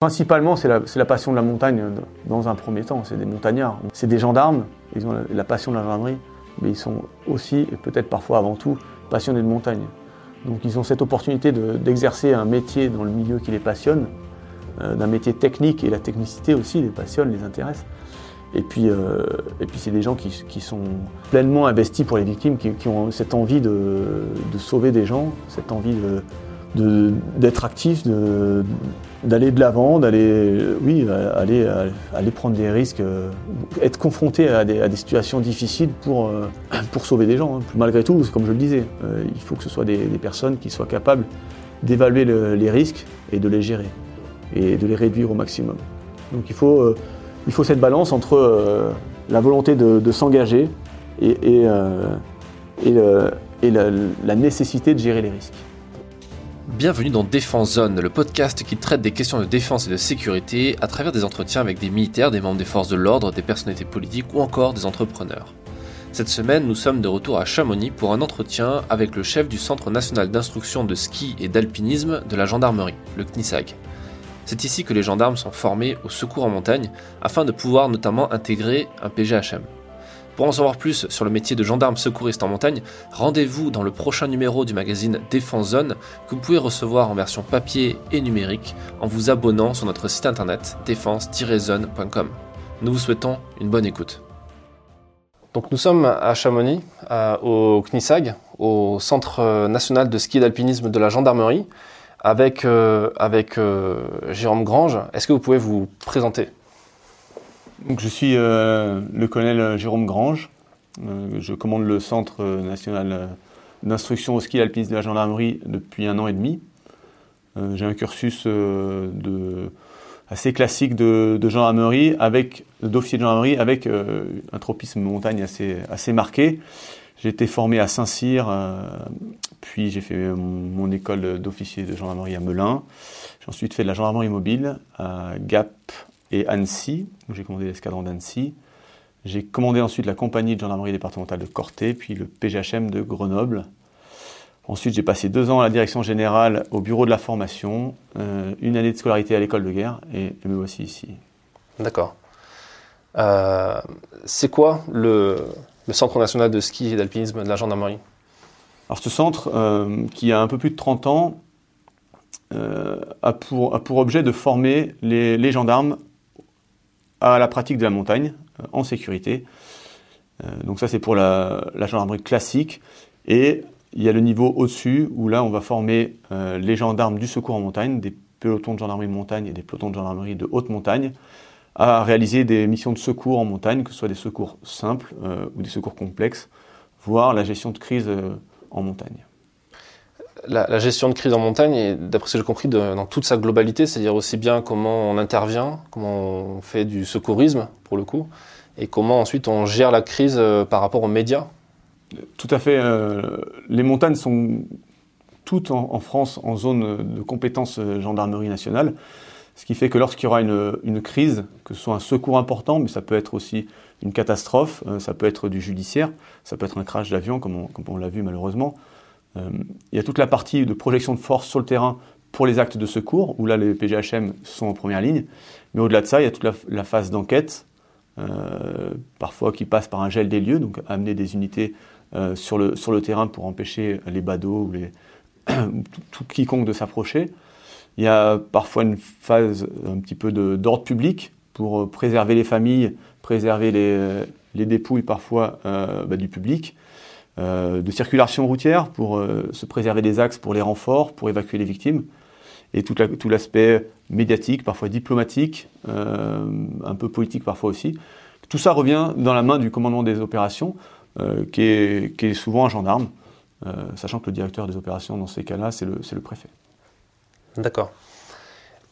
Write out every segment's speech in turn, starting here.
Principalement, c'est la, passion de la montagne dans un premier temps. C'est des montagnards. C'est des gendarmes, ils ont la, passion de la gendarmerie, mais ils sont aussi, et peut-être parfois avant tout, passionnés de montagne. Donc ils ont cette opportunité d'exercer un métier dans le milieu qui les passionne, euh, d'un métier technique, et la technicité aussi les passionne, les intéresse. Et puis, euh, puis c'est des gens qui, sont pleinement investis pour les victimes, qui, ont cette envie de, de, sauver des gens, cette envie d'être actifs, d'aller de l'avant, d'aller oui, aller, aller prendre des risques, euh, être confronté à des, situations difficiles pour, euh, sauver des gens. Hein. Malgré tout, comme je le disais, euh, il faut que ce soit des, personnes qui soient capables d'évaluer les risques et de les gérer et de les réduire au maximum. Donc il faut, cette balance entre la volonté de, s'engager et la nécessité de gérer les risques. Bienvenue dans Défense Zone, le podcast qui traite des questions de défense et de sécurité à travers des entretiens avec des militaires, des membres des forces de l'ordre, des personnalités politiques ou encore des entrepreneurs. Cette semaine, nous sommes de retour à Chamonix pour un entretien avec le chef du Centre national d'instruction de ski et d'alpinisme de la gendarmerie, le CNISAG. C'est ici que les gendarmes sont formés au secours en montagne afin de pouvoir notamment intégrer un PGHM. Pour en savoir plus sur le métier de gendarme secouriste en montagne, rendez-vous dans le prochain numéro du magazine Défense Zone que vous pouvez recevoir en version papier et numérique en vous abonnant sur notre site internet défense-zone.com. Nous vous souhaitons une bonne écoute. Donc nous sommes à Chamonix, au CNISAG, au Centre national de ski d'alpinisme de la gendarmerie, avec, euh, avec euh, Jérôme Grange. Est-ce que vous pouvez vous présenter? Je suis euh, le colonel Jérôme Grange. Euh, je commande le Centre national d'instruction au ski et alpinisme de la gendarmerie depuis un an et demi. Euh, j'ai un cursus assez classique de, gendarmerie, avec d'officier de gendarmerie, avec un tropisme montagne assez, assez marqué. J'ai été formé à Saint-Cyr, puis j'ai fait mon, école d'officier de gendarmerie à Melun. J'ai ensuite fait de la gendarmerie mobile à Gap, et Annecy, où j'ai commandé l'escadron d'Annecy. J'ai commandé ensuite la compagnie de gendarmerie départementale de Corté, puis le PGHM de Grenoble. Ensuite, j'ai passé deux ans à la direction générale au bureau de la formation, euh, une année de scolarité à l'école de guerre, et me voici ici. D'accord. Euh, c'est quoi le, Centre national de ski et d'alpinisme de la gendarmerie? Alors, ce centre, euh, qui a un peu plus de 30 ans, a pour, a, pour, objet de former les, les gendarmes à la pratique de la montagne euh, en sécurité. Euh, donc ça c'est pour la, gendarmerie classique. Et il y a le niveau au-dessus où là on va former euh, les gendarmes du secours en montagne, des pelotons de gendarmerie de montagne et des pelotons de gendarmerie de haute montagne, à réaliser des missions de secours en montagne, que ce soit des secours simples ou des secours complexes, voire la gestion de crise en montagne la, gestion de crise en montagne, d'après ce que j'ai compris, dans toute sa globalité, c'est-à-dire aussi bien comment on intervient, comment on fait du secourisme, pour le coup, et comment ensuite on gère la crise euh, par rapport aux médias Tout à fait. Euh, les montagnes sont toutes en, France en zone de compétence euh, gendarmerie nationale, ce qui fait que lorsqu'il y aura une, crise, que ce soit un secours important, mais ça peut être aussi une catastrophe, ça peut être du judiciaire, ça peut être un crash d'avion, comme on l'a vu malheureusement, il y a toute la partie de projection de force sur le terrain pour les actes de secours, où là les PGHM sont en première ligne. Mais au-delà de ça, il y a toute la, phase d'enquête, euh, parfois qui passe par un gel des lieux, donc amener des unités euh, sur, le, terrain pour empêcher les badauds ou tout, quiconque de s'approcher. Il y a parfois une phase un petit peu d'ordre public pour préserver les familles, préserver les, les dépouilles parfois bah, du public. Euh, de circulation routière pour euh, se préserver des axes pour les renforts, pour évacuer les victimes, et tout, l'aspect médiatique, parfois diplomatique, euh, un peu politique parfois aussi. Tout ça revient dans la main du commandement des opérations, qui est, souvent un gendarme, sachant que le directeur des opérations dans ces cas-là, c'est le, préfet. D'accord.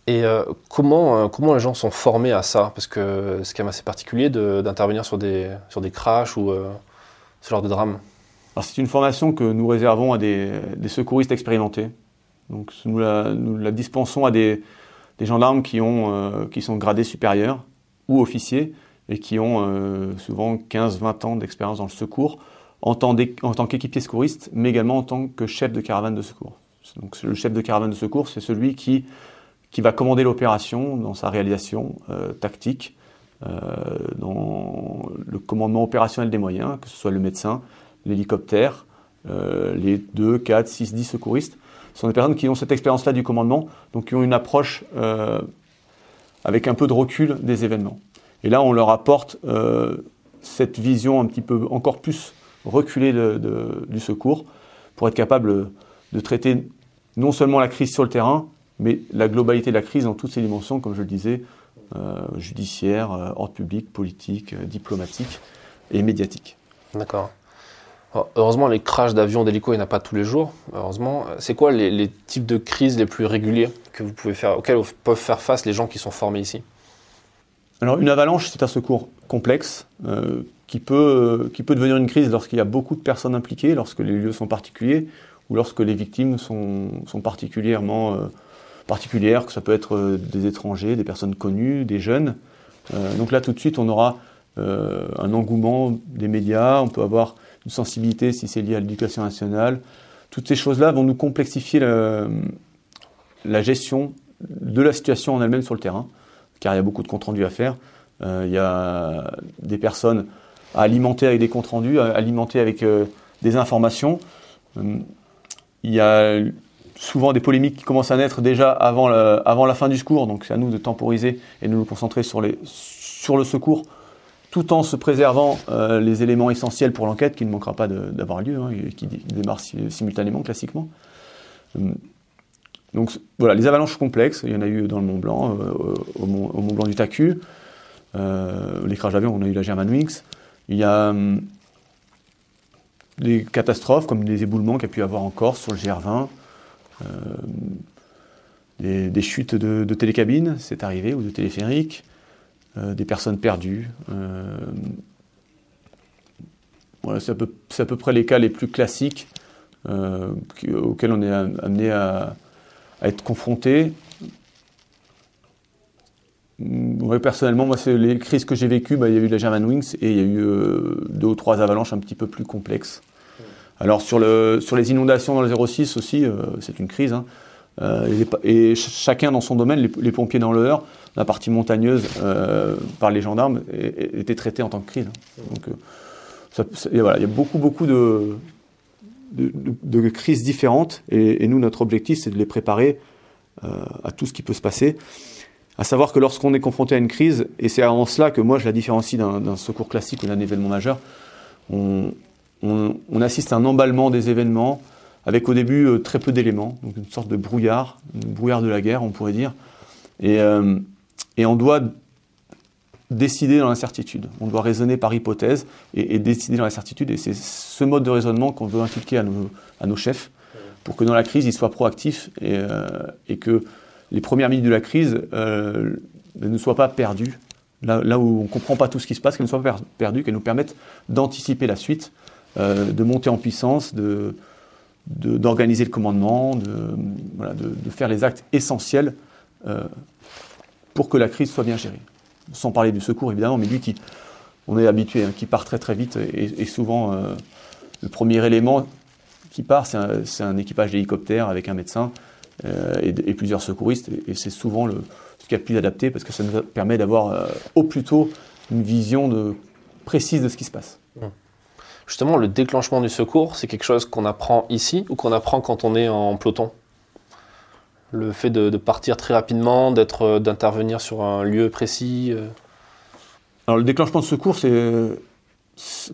Et comment, les gens sont formés à ça? Parce que c'est quand même assez particulier d'intervenir sur des, crashs ou ce genre de drame c'est une formation que nous réservons à des, secouristes expérimentés. Nous la, dispensons à des, gendarmes qui, euh, sont gradés supérieurs ou officiers et qui ont euh, souvent 15-20 ans d'expérience dans le secours en tant, qu'équipier secouriste, mais également en tant que chef de caravane de secours. Donc le chef de caravane de secours, c'est celui qui, qui va commander l'opération dans sa réalisation tactique, dans le commandement opérationnel des moyens, que ce soit le médecin, l'hélicoptère, les 2, 4, 6, 10 secouristes. Ce sont des personnes qui ont cette expérience-là du commandement, donc qui ont une approche avec un peu de recul des événements. Et là, on leur apporte cette vision un petit peu encore plus reculée du secours pour être capable de traiter non seulement la crise sur le terrain, mais la globalité de la crise dans toutes ses dimensions, comme je le disais, euh, judiciaire, euh, ordre public, politique, euh, diplomatique et médiatique. D'accord. Heureusement, les crashs d'avions, d'hélicos, il n'y en a pas tous les jours. Heureusement, c'est quoi les, types de crises les plus réguliers que vous pouvez faire, auxquels peuvent faire face les gens qui sont formés ici? Alors, une avalanche, c'est un secours complexe qui, peut, qui peut devenir une crise lorsqu'il y a beaucoup de personnes impliquées, lorsque les lieux sont particuliers, ou lorsque les victimes sont, sont particulièrement euh, particulières, que ça peut être euh, des étrangers, des personnes connues, des jeunes. Euh, donc là, tout de suite, on aura un engouement des médias, on peut avoir sensibilité si c'est lié à l'éducation nationale. Toutes ces choses-là vont nous complexifier la gestion de la situation en elle-même sur le terrain, car il y a beaucoup de comptes rendus à faire. il y a des personnes à alimenter avec des comptes rendus, à alimenter avec des informations il y a souvent des polémiques qui commencent à naître déjà avant, la fin du secours, donc c'est à nous de temporiser et de nous concentrer sur le secours, tout en se préservant euh, les éléments essentiels pour l'enquête qui ne manquera pas d'avoir lieu, hein, qui démarre simultanément, classiquement. Hum. Donc voilà, les avalanches complexes, il y en a eu dans le Mont Blanc, euh, au, Mont, Blanc du Tacu, euh, les d'avion, on a eu la Germanwings. Il y a hum, des catastrophes comme des éboulements qu'il y a pu avoir en Corse sur le GR20, euh, des, chutes de, télécabines, c'est arrivé, ou de téléphériques, euh, des personnes perdues. Euh, voilà, c'est à, peu près les cas les plus classiques auxquels on est amené à, être confronté. personnellement, moi, c'est les crises que j'ai vécues, bah, il y a eu la Germanwings et il y a eu deux ou trois avalanches un petit peu plus complexes. Alors sur, le, sur les inondations dans le 06 aussi, euh, c'est une crise. Hein. Euh, et, chacun dans son domaine, les, pompiers dans le la partie montagneuse euh, par les gendarmes était traitée en tant que crise. Donc voilà, il y a beaucoup beaucoup de, crises différentes et, nous notre objectif c'est de les préparer à tout ce qui peut se passer. À savoir que lorsqu'on est confronté à une crise, et c'est en cela que moi je la différencie d'un secours classique ou d'un événement majeur, on, assiste à un emballement des événements avec au début euh, très peu d'éléments, donc une sorte de brouillard, brouillard de la guerre, on pourrait dire. Et, euh, on doit décider dans l'incertitude. On doit raisonner par hypothèse et, décider dans l'incertitude. Et c'est ce mode de raisonnement qu'on veut inculquer à nos, chefs pour que dans la crise, ils soient proactifs et, euh, que les premières minutes de la crise ne soient pas perdues. Là, où on ne comprend pas tout ce qui se passe, qu'elles ne soient pas perdues, qu'elles nous permettent d'anticiper la suite euh, de monter en puissance, de, d'organiser le commandement, de, faire les actes essentiels euh, pour que la crise soit bien gérée. Sans parler du secours évidemment, mais lui qui, on est habitué, hein, qui part très très vite et, souvent euh, le premier élément qui part, c'est un, équipage d'hélicoptère avec un médecin et, plusieurs secouristes et, c'est souvent le, ce qui est le plus adapté parce que ça nous permet d'avoir au plus tôt une vision précise de ce qui se passe. Mmh. Justement, le déclenchement du secours, c'est quelque chose qu'on apprend ici ou qu'on apprend quand on est en peloton? Le fait de, partir très rapidement, euh, d'intervenir sur un lieu précis euh le déclenchement de secours, c'est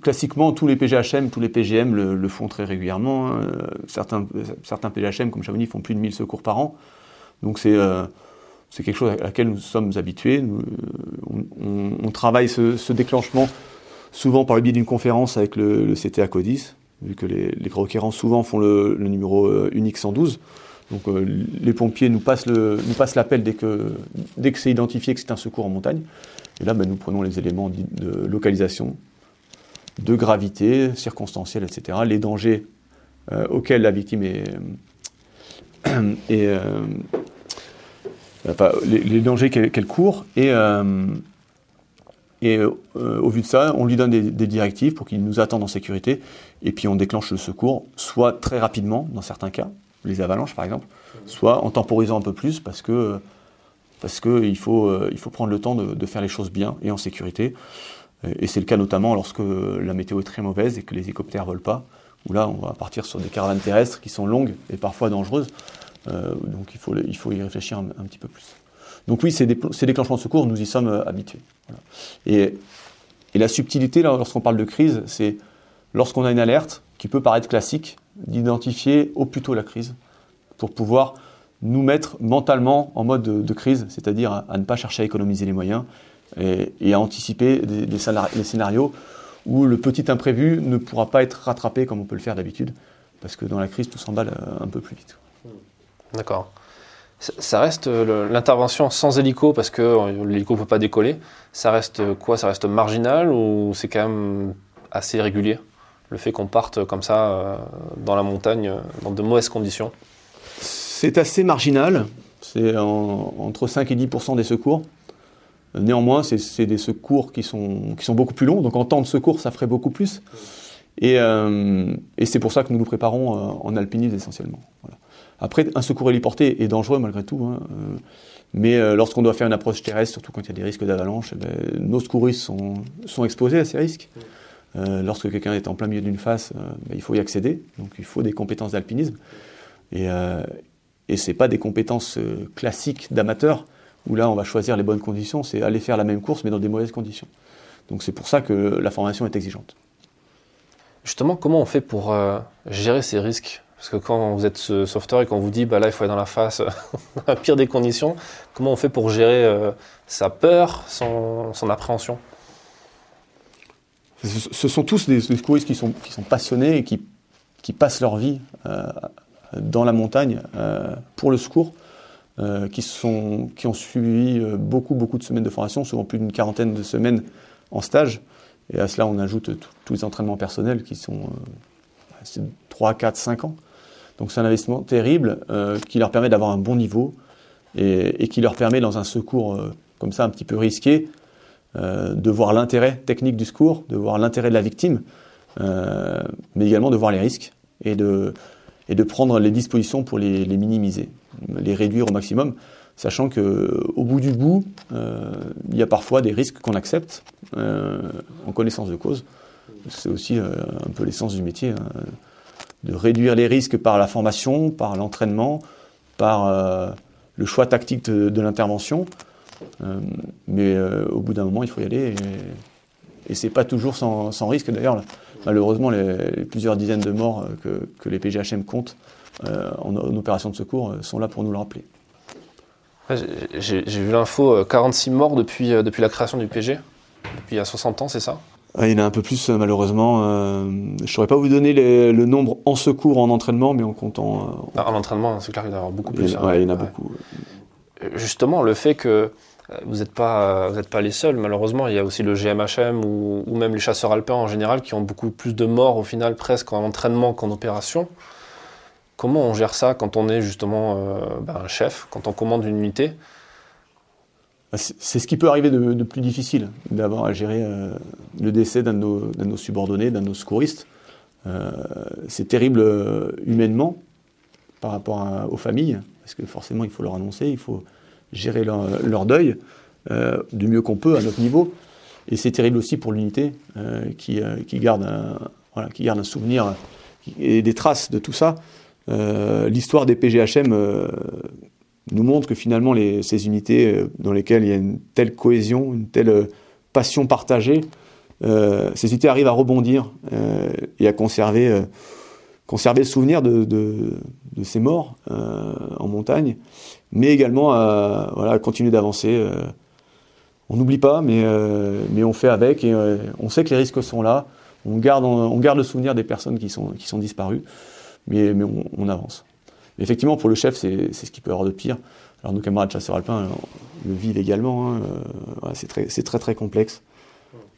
classiquement tous les PGHM, tous les PGM le, font très régulièrement. Hein. Certains, PGHM, comme Chamonix, font plus de 1000 secours par an. Donc, c'est. Euh, c'est quelque chose à laquelle nous sommes habitués. on, travaille ce déclenchement souvent par le biais d'une conférence avec le, le CTA CODIS, vu que les, requérants souvent font le, numéro euh, unique 112. Donc euh, les pompiers nous passent, l'appel dès que, dès que c'est identifié que c'est un secours en montagne. Et là, ben, nous prenons les éléments de localisation, de gravité, circonstancielle, etc., les dangers euh, auxquels la victime est, enfin, les, dangers qu'elle court et, et euh, au vu de ça, on lui donne des, directives pour qu'il nous attende en sécurité. Et puis on déclenche le secours, soit très rapidement dans certains cas, les avalanches par exemple, soit en temporisant un peu plus parce que parce qu'il faut, il faut prendre le temps de, faire les choses bien et en sécurité. Et c'est le cas notamment lorsque la météo est très mauvaise et que les hélicoptères ne volent pas, où là on va partir sur des caravanes terrestres qui sont longues et parfois dangereuses. donc il faut, il faut y réfléchir un, petit peu plus. Donc oui, ces, déclenchements de secours, nous y sommes habitués. Et, et, la subtilité, lorsqu'on parle de crise, c'est lorsqu'on a une alerte, qui peut paraître classique, d'identifier au plus tôt la crise pour pouvoir nous mettre mentalement en mode de, crise, c'est-à-dire à, ne pas chercher à économiser les moyens et, à anticiper des, des, scénarios où le petit imprévu ne pourra pas être rattrapé comme on peut le faire d'habitude, parce que dans la crise, tout s'emballe euh, un peu plus vite. D'accord. Ça reste euh, l'intervention sans hélico parce que euh, l'hélico ne peut pas décoller. Ça reste quoi? Ça reste marginal ou c'est quand même assez régulier? Le fait qu'on parte comme ça euh, dans la montagne dans de mauvaises conditions C'est assez marginal. C'est entre 5 et 10% des secours. Néanmoins, c'est des secours qui sont, beaucoup plus longs. Donc en temps de secours, ça ferait beaucoup plus. Et, et c'est pour ça que nous nous préparons en alpinisme essentiellement. Après, un secours héliporté est dangereux malgré tout. Hein, euh, mais euh, lorsqu'on doit faire une approche terrestre, surtout quand il y a des risques d'avalanche, eh ben, nos secouristes sont, exposés à ces risques. Euh, lorsque quelqu'un est en plein milieu d'une face, ben, il faut y accéder. Donc il faut des compétences d'alpinisme. Et, et ce n'est pas des compétences classiques d'amateurs, où là on va choisir les bonnes conditions, c'est aller faire la même course mais dans des mauvaises conditions. Donc c'est pour ça que la formation est exigeante. Justement, comment on fait pour gérer ces risques? Parce que quand vous êtes sauveteur et qu'on vous dit, bah là, il faut aller dans la face, la pire des conditions, comment on fait pour gérer euh, sa peur, son, appréhension? Ce sont tous des, secouristes qui sont, passionnés et qui, passent leur vie euh, dans la montagne euh, pour le secours, qui, sont, qui ont suivi beaucoup, beaucoup de semaines de formation, souvent plus d'une quarantaine de semaines en stage. Et à cela, on ajoute tous les entraînements personnels qui sont 3, 4, 5 ans. Donc c'est un investissement terrible euh, qui leur permet d'avoir un bon niveau et, qui leur permet dans un secours euh, comme ça un petit peu risqué euh, de voir l'intérêt technique du secours, de voir l'intérêt de la victime, mais également de voir les risques et de, prendre les dispositions pour les, minimiser, les réduire au maximum, sachant qu'au bout du bout, il y a parfois des risques qu'on accepte en connaissance de cause. C'est aussi un peu l'essence du métier. Hein de réduire les risques par la formation, par l'entraînement, par euh, le choix tactique de, l'intervention. Euh, mais euh, au bout d'un moment, il faut y aller. Et, et c'est pas toujours sans, risque. D'ailleurs, malheureusement, les, plusieurs dizaines de morts que, les PGHM comptent en, opération de secours sont là pour nous le rappeler. J'ai vu l'info 46 morts depuis, depuis la création du PG, depuis il y a 60 ans, c'est ça? Il y en a un peu plus euh, malheureusement. Euh, je ne saurais pas vous donner le nombre en secours, en entraînement, mais en comptant. Euh, en entraînement, c'est clair qu'il y en a beaucoup plus. Hein. il y en a beaucoup. Justement, le fait que vous n'êtes pas, vous pas les seuls, malheureusement, il y a aussi le GMHM ou, même les chasseurs alpins en général qui ont beaucoup plus de morts au final presque en entraînement qu'en opération. Comment on gère ça quand on est justement ben, un chef, quand on commande une unité? Bah, c'est ce qui peut arriver de, plus difficile, d'avoir à gérer euh, le décès d'un de, nos subordonnés, d'un de nos secouristes. Euh, c'est terrible euh, humainement par rapport aux familles, parce que forcément il faut leur annoncer, il faut gérer leur, deuil du mieux qu'on peut à notre niveau. Et c'est terrible aussi pour l'unité qui, garde un, qui garde un souvenir et des traces de tout ça. L'histoire des PGHM nous montre que finalement ces unités euh, dans lesquelles il y a une telle cohésion, une telle euh, passion partagée, euh, ces unités arrivent à rebondir et à conserver, conserver le souvenir de, de, ces morts en montagne, mais également à voilà, continuer d'avancer. on n'oublie pas, mais, mais on fait avec et on sait que les risques sont là. On garde, on, garde le souvenir des personnes qui sont, qui sont disparues, mais, mais on avance effectivement, pour le chef, c'est ce qui peut avoir de pire. Alors nos camarades chasseurs alpins euh, le vivent également. Hein, euh, c'est très, très très complexe.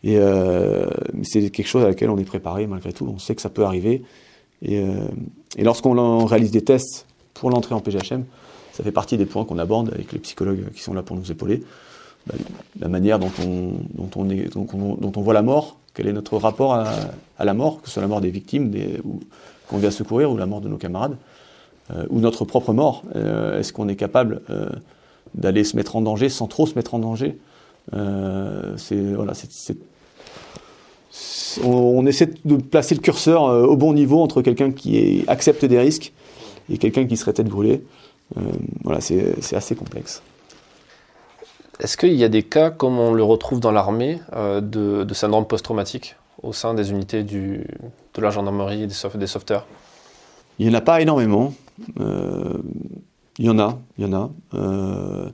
Et euh, c'est quelque chose à laquelle on est préparé malgré tout. On sait que ça peut arriver. Et, lorsqu'on réalise des tests pour l'entrée en PGHM, ça fait partie des points qu'on aborde avec les psychologues qui sont là pour nous épauler. Bah, la manière dont on, voit la mort, quel est notre rapport à, la mort, que ce soit la mort des victimes qu'on vient secourir ou la mort de nos camarades. Euh, ou notre propre mort. Euh, est-ce qu'on est capable euh, d'aller se mettre en danger sans trop se mettre en danger? c'est voilà, on, essaie de placer le curseur au bon niveau entre quelqu'un qui accepte des risques et quelqu'un qui serait tête brûlée. voilà, c'est assez complexe. Est-ce qu'il y a des cas, comme on le retrouve dans l'armée, de, syndrome post-traumatique au sein des unités de la gendarmerie et des, des sauveteurs? Il n'y en a pas énormément. Euh, il y en a, il y en a. Euh,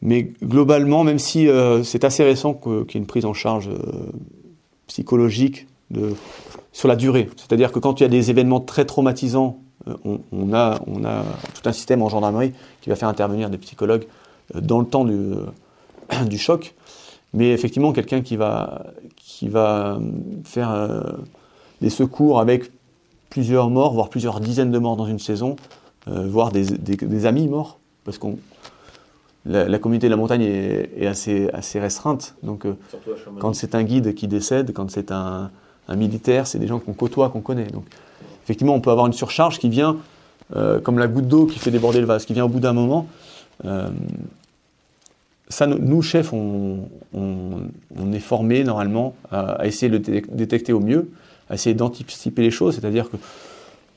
mais globalement, même si euh, c'est assez récent qu'il y ait une prise en charge psychologique sur la durée, c'est-à-dire que quand il y a des événements très traumatisants, on, a, on a tout un système en gendarmerie qui va faire intervenir des psychologues dans le temps du, du choc. Mais effectivement, quelqu'un qui va, faire des secours avec plusieurs morts, voire plusieurs dizaines de morts dans une saison, euh, voire des, amis morts, parce qu'on la, communauté de la montagne est, assez, assez restreinte. Donc, euh, quand c'est un guide qui décède, quand c'est un, militaire, c'est des gens qu'on côtoie, qu'on connaît. Donc, effectivement, on peut avoir une surcharge qui vient, euh, comme la goutte d'eau qui fait déborder le vase, qui vient au bout d'un moment. ça, nous, chefs, on, est formés normalement à, essayer de le détecter au mieux essayer d'anticiper les choses, c'est-à-dire que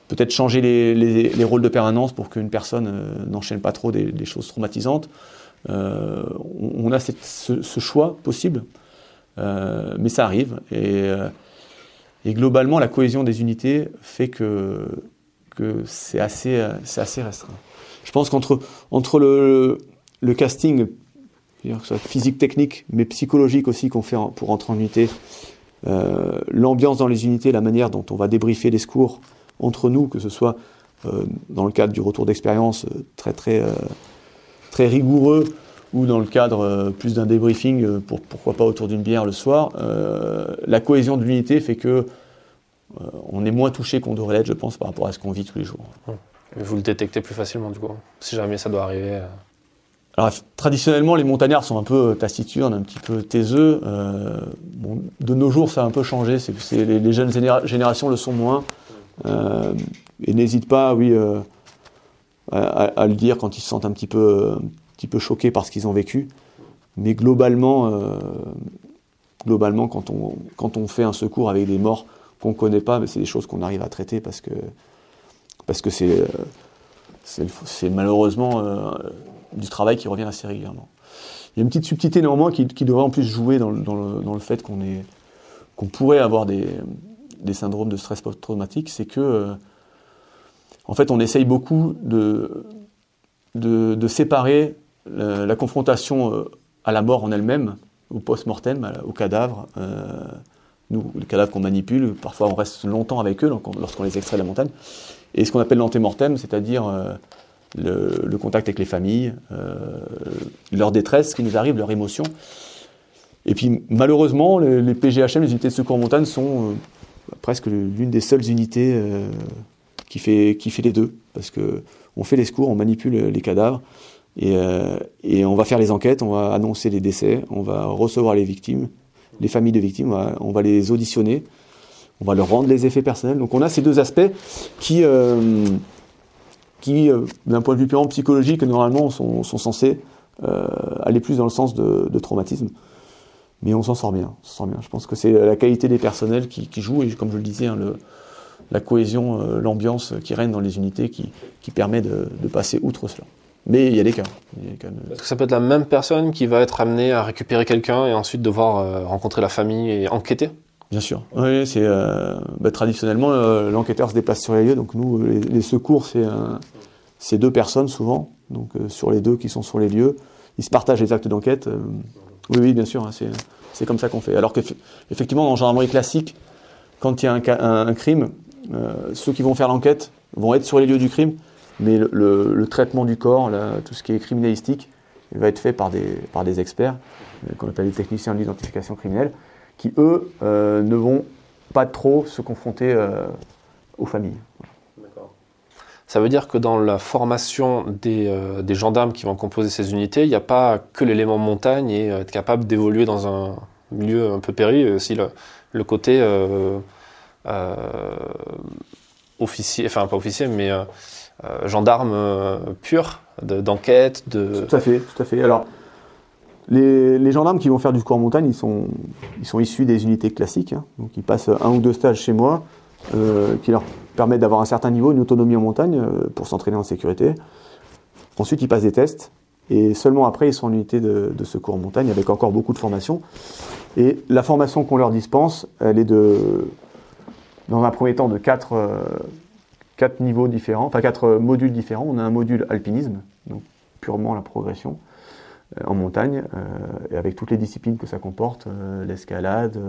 peut-être changer les, rôles de permanence pour qu'une personne euh, n'enchaîne pas trop des, choses traumatisantes. Euh, on, a ce, choix possible, euh, mais ça arrive. Et, globalement, la cohésion des unités fait que, que c'est assez, assez restreint. Je pense qu'entre entre le, le casting, physique, technique, mais psychologique aussi qu'on fait pour entrer en unité, l'ambiance dans les unités, la manière dont on va débriefer les secours entre nous, que ce soit euh, dans le cadre du retour d'expérience euh, très très très rigoureux ou dans le cadre plus d'un débriefing, pour, pourquoi pas autour d'une bière le soir, la cohésion de l'unité fait que on est moins touché qu'on devrait l'être, je pense, par rapport à ce qu'on vit tous les jours. Vous le détectez plus facilement, du coup, si jamais ça doit arriver. Alors, traditionnellement, les montagnards sont un peu taciturnes, un petit peu taiseux. Euh, de nos jours, ça a un peu changé. C'est, les, jeunes générations le sont moins. Euh, et n'hésitent pas, oui, euh, à, le dire quand ils se sentent un petit peu, un petit peu choqués par ce qu'ils ont vécu. Mais globalement, globalement quand, on, quand on fait un secours avec des morts qu'on ne connaît pas, c'est des choses qu'on arrive à traiter parce que, parce que c'est, malheureusement du travail qui revient assez régulièrement. Il y a une petite subtilité néanmoins qui, devrait en plus jouer dans, le, fait qu'on qu'on pourrait avoir des, syndromes de stress post-traumatique, c'est que euh, en fait on essaye beaucoup de, de, séparer la, confrontation euh, à la mort en elle-même, au post-mortem, au cadavre. Euh, nous, les cadavres qu'on manipule, parfois on reste longtemps avec eux lorsqu'on les extrait de la montagne. Et ce qu'on appelle l'antémortem, c'est-à-dire le, contact avec les familles, euh, leur détresse, ce qui nous arrive, leur émotion. Et puis malheureusement, les, PGHM, les unités de secours en montagne, sont euh, presque l'une des seules unités euh, qui, fait, les deux. Parce qu'on fait les secours, on manipule les cadavres, et, et, on va faire les enquêtes, on va annoncer les décès, on va recevoir les victimes, les familles de victimes, on va, les auditionner, on va leur rendre les effets personnels. Donc on a ces deux aspects qui euh, d'un point de vue purement psychologique, normalement sont, censés euh, aller plus dans le sens de, traumatisme. Mais on s'en sort bien, sort bien. Je pense que c'est la qualité des personnels qui, joue, et comme je le disais, hein, la cohésion, euh, l'ambiance qui règne dans les unités qui, permet de, passer outre cela. Mais il y a des cas. Est-ce que ça peut être la même personne qui va être amenée à récupérer quelqu'un et ensuite devoir rencontrer la famille et enquêter Bien sûr. Oui, c'est bah, traditionnellement l'enquêteur se déplace sur les lieux. Donc nous, les, secours, c'est deux personnes souvent, donc euh, sur les deux qui sont sur les lieux. Ils se partagent les actes d'enquête. Euh, oui, oui, bien sûr, hein, c'est comme ça qu'on fait. Alors qu'effectivement, dans gendarmerie classique, quand il y a un, crime, euh, ceux qui vont faire l'enquête vont être sur les lieux du crime, mais le, traitement du corps, tout ce qui est criminalistique, va être fait par des, par des experts, qu'on appelle les techniciens de l'identification criminelle, qui, eux, ne vont pas trop se confronter aux familles. Ça veut dire que dans la formation euh, des, gendarmes qui vont composer ces unités, il n'y a pas que l'élément montagne et euh, être capable d'évoluer dans un milieu un peu péri, aussi le, côté euh, officier, enfin pas officier, mais gendarme pur, d'enquête, de, Tout à fait, tout à fait. Alors, les, gendarmes qui vont faire du secours en montagne, ils sont, ils sont issus des unités classiques. Hein. Donc, ils passent un ou deux stages chez moi qui leur permettent d'avoir un certain niveau, une autonomie en montagne pour s'entraîner en sécurité. Ensuite, ils passent des tests et seulement après, ils sont en unité de, secours en montagne avec encore beaucoup de formation. Et la formation qu'on leur dispense, elle est de, dans un premier temps de quatre, euh, quatre niveaux différents, enfin quatre modules différents. On a un module alpinisme, donc purement la progression euh, en montagne, euh, et avec toutes les disciplines que ça comporte, l'escalade,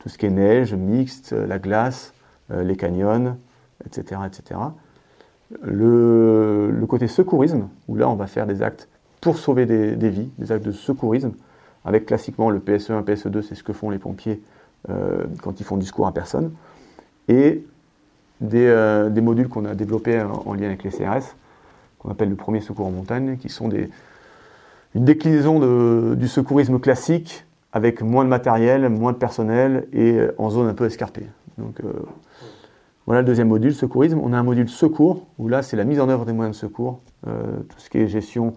tout ce qui est neige, mixte, la glace, les canyons, etc. etc. Le, côté secourisme, où là on va faire des actes pour sauver des, vies, des actes de secourisme, avec classiquement le PSE1, PSE2, c'est ce que font les pompiers euh, quand ils font du secours à personne, et des, euh, modules qu'on a développés en, lien avec les CRS, qu'on appelle le premier secours en montagne, qui sont une déclinaison du secourisme classique, avec moins de matériel, moins de personnel, et en zone un peu escarpée. Euh, voilà le deuxième module, secourisme. On a un module secours, où là c'est la mise en œuvre des moyens de secours, tout ce qui est gestion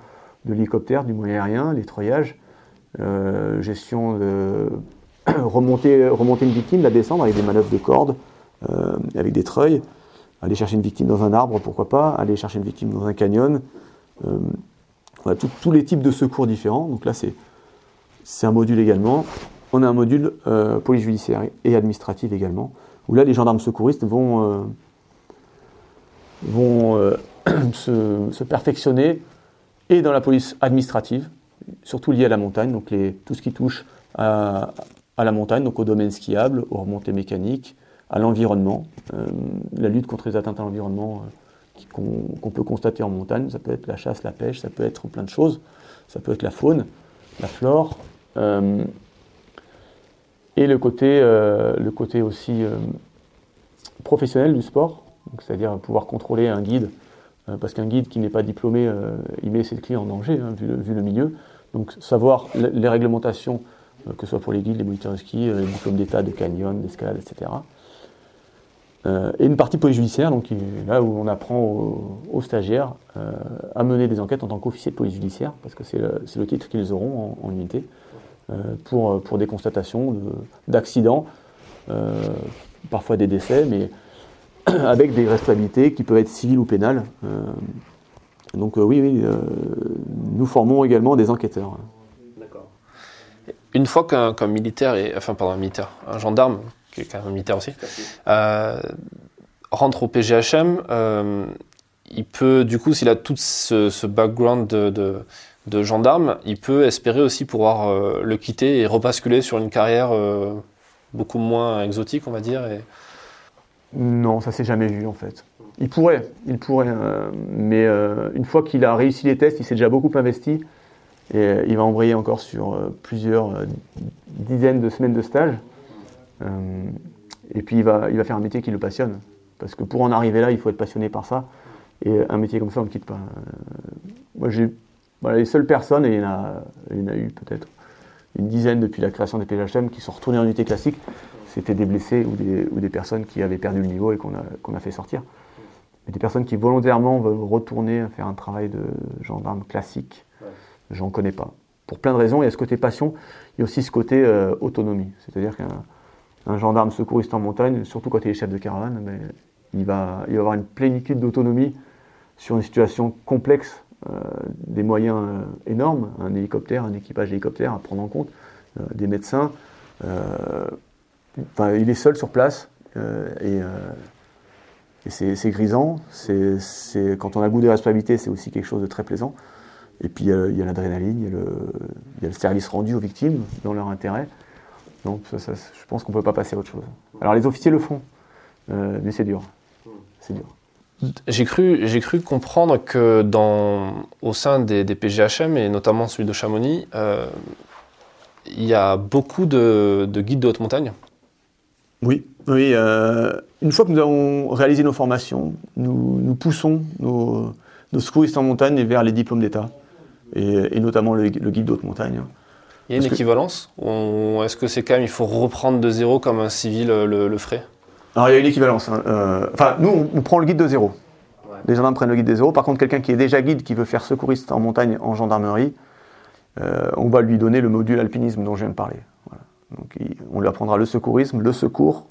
de l'hélicoptère, du moyen aérien, les euh, gestion de remonter, une victime, la descendre avec des manœuvres de corde, euh, avec des treuils, aller chercher une victime dans un arbre, pourquoi pas, aller chercher une victime dans un canyon. Euh, voilà, tous les types de secours différents. Donc là, c'est, c'est un module également. On a un module police judiciaire et administrative également, où là, les gendarmes secouristes vont, vont se, se, perfectionner et dans la police administrative, surtout liée à la montagne, donc tout ce qui touche à, la montagne, donc au domaine skiable, aux remontées mécaniques, à l'environnement, euh, la lutte contre les atteintes à l'environnement euh, qu'on peut constater en montagne, ça peut être la chasse, la pêche, ça peut être plein de choses, ça peut être la faune, la flore, euh, et le côté, le côté aussi professionnel du sport, c'est-à-dire pouvoir contrôler un guide euh, parce qu'un guide qui n'est pas diplômé, euh, il met ses clients en danger, hein, vu, le, milieu. Donc savoir les réglementations, euh, que ce soit pour les guides, les moniteurs de ski, les diplômes d'état de canyon, d'escalade, etc. et une partie police judiciaire, donc là où on apprend aux, stagiaires à mener des enquêtes en tant qu'officier de police judiciaire, parce que c'est le, titre qu'ils auront en, unité, pour, pour des constatations d'accidents, parfois des décès, mais avec des responsabilités qui peuvent être civiles ou pénales. Euh, donc euh, oui, oui euh, nous formons également des enquêteurs. D'accord. Une fois qu'un militaire, est, enfin pardon, un militaire, un gendarme, qui est quand même un militaire aussi, rentre au PGHM, il peut, du coup, s'il a tout ce, background de, de, gendarme, il peut espérer aussi pouvoir le quitter et rebasculer sur une carrière beaucoup moins exotique, on va dire. Non, ça s'est jamais vu en fait. Il pourrait, il pourrait, euh, mais euh, une fois qu'il a réussi les tests, il s'est déjà beaucoup investi et euh, il va embrayer encore sur plusieurs dizaines de semaines de stage. et puis il va, faire un métier qui le passionne, parce que pour en arriver là, il faut être passionné par ça. Et un métier comme ça, on ne quitte pas. Les seules personnes, et il y en a, il y en a eu peut-être une dizaine depuis la création des PHM, qui sont retournés en unité classique c'était des blessés ou des, ou des, personnes qui avaient perdu le niveau et qu'on a, fait sortir. Mais des personnes qui volontairement veulent retourner faire un travail de gendarme classique, j'en connais pas. Pour plein de raisons, il y a ce côté passion, il y a aussi ce côté euh, autonomie. C'est-à-dire qu'un gendarme secouriste en montagne, surtout quand il est chef de caravane, mais il, va, il va avoir une plénitude d'autonomie sur une situation complexe, des moyens euh, énormes, un hélicoptère, un équipage d'hélicoptère à prendre en compte, des médecins il est seul sur place euh, et, euh, c'est grisant. C'est quand on a goût des responsabilités, c'est aussi quelque chose de très plaisant. Et puis il y a l'adrénaline, il, y a le service rendu aux victimes dans leur intérêt. Donc je pense qu'on ne peut pas passer à autre chose. Alors les officiers le font, euh, mais c'est dur. C'est dur. J'ai cru, j'ai cru comprendre que dans, au sein des, PGHM, et notamment celui de Chamonix, il y a beaucoup de guides de haute montagne oui, oui. Euh, une fois que nous avons réalisé nos formations, nous, poussons nos, secouristes en montagne vers les diplômes d'État, et, notamment le, guide d'haute montagne. Il y a une équivalence Est-ce que c'est quand même, il faut reprendre de zéro comme un civil le, le ferait Alors il y a une équivalence. Hein. Euh, enfin, nous, on, prend le guide de zéro. Les gendarmes prennent le guide des zéros. Par contre, quelqu'un qui est déjà guide, qui veut faire secouriste en montagne en gendarmerie, euh, on va lui donner le module alpinisme dont je viens de parler. Donc, on lui apprendra le secourisme, le secours,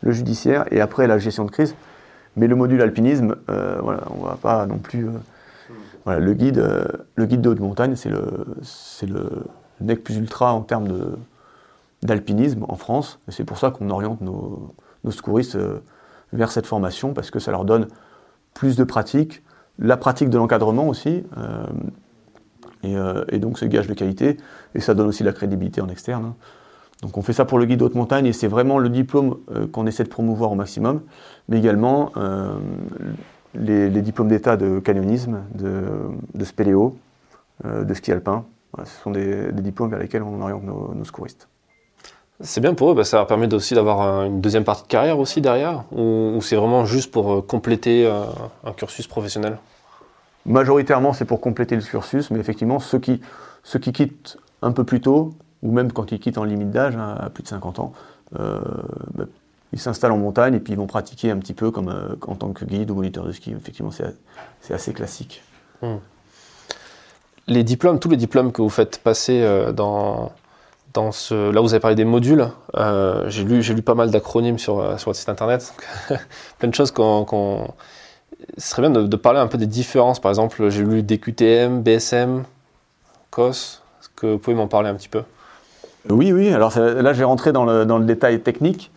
le judiciaire et après la gestion de crise. Mais le module alpinisme, euh, voilà, on va pas non plus. Euh, voilà, le guide, le guide de haute montagne, c'est le, c'est le nec plus ultra en termes de, d'alpinisme en France. Et c'est pour ça qu'on oriente nos, nos secouristes vers cette formation parce que ça leur donne plus de pratique, la pratique de l'encadrement aussi. Euh, et, donc c'est gage de qualité, et ça donne aussi la crédibilité en externe. Hein. Donc on fait ça pour le guide haute montagne, et c'est vraiment le diplôme euh, qu'on essaie de promouvoir au maximum, mais également euh, les, diplômes d'état de canyonisme, de, de spéléo, de ski alpin. ce sont des, diplômes vers lesquels on oriente nos, secouristes. C'est bien pour eux, bah, ça leur permet aussi d'avoir une deuxième partie de carrière aussi derrière, ou, c'est vraiment juste pour compléter un cursus professionnel? Majoritairement, c'est pour compléter le cursus, mais effectivement, ceux qui, ceux qui quittent un peu plus tôt, ou même quand ils quittent en limite d'âge, hein, à plus de 50 ans, euh, bah, ils s'installent en montagne et puis ils vont pratiquer un petit peu comme euh, en tant que guide ou moniteur de ski. Effectivement, c'est assez classique. Hmm. Les diplômes, tous les diplômes que vous faites passer euh, dans, là, vous avez parlé des modules. j'ai lu, j'ai lu pas mal d'acronymes sur, sur votre site internet. plein de choses qu'on ce serait bien de, parler un peu des différences. Par exemple, j'ai lu DQTM, BSM, COS. Est-ce que vous pouvez m'en parler un petit peu? Oui, oui. Alors là, je vais rentrer dans le, détail technique.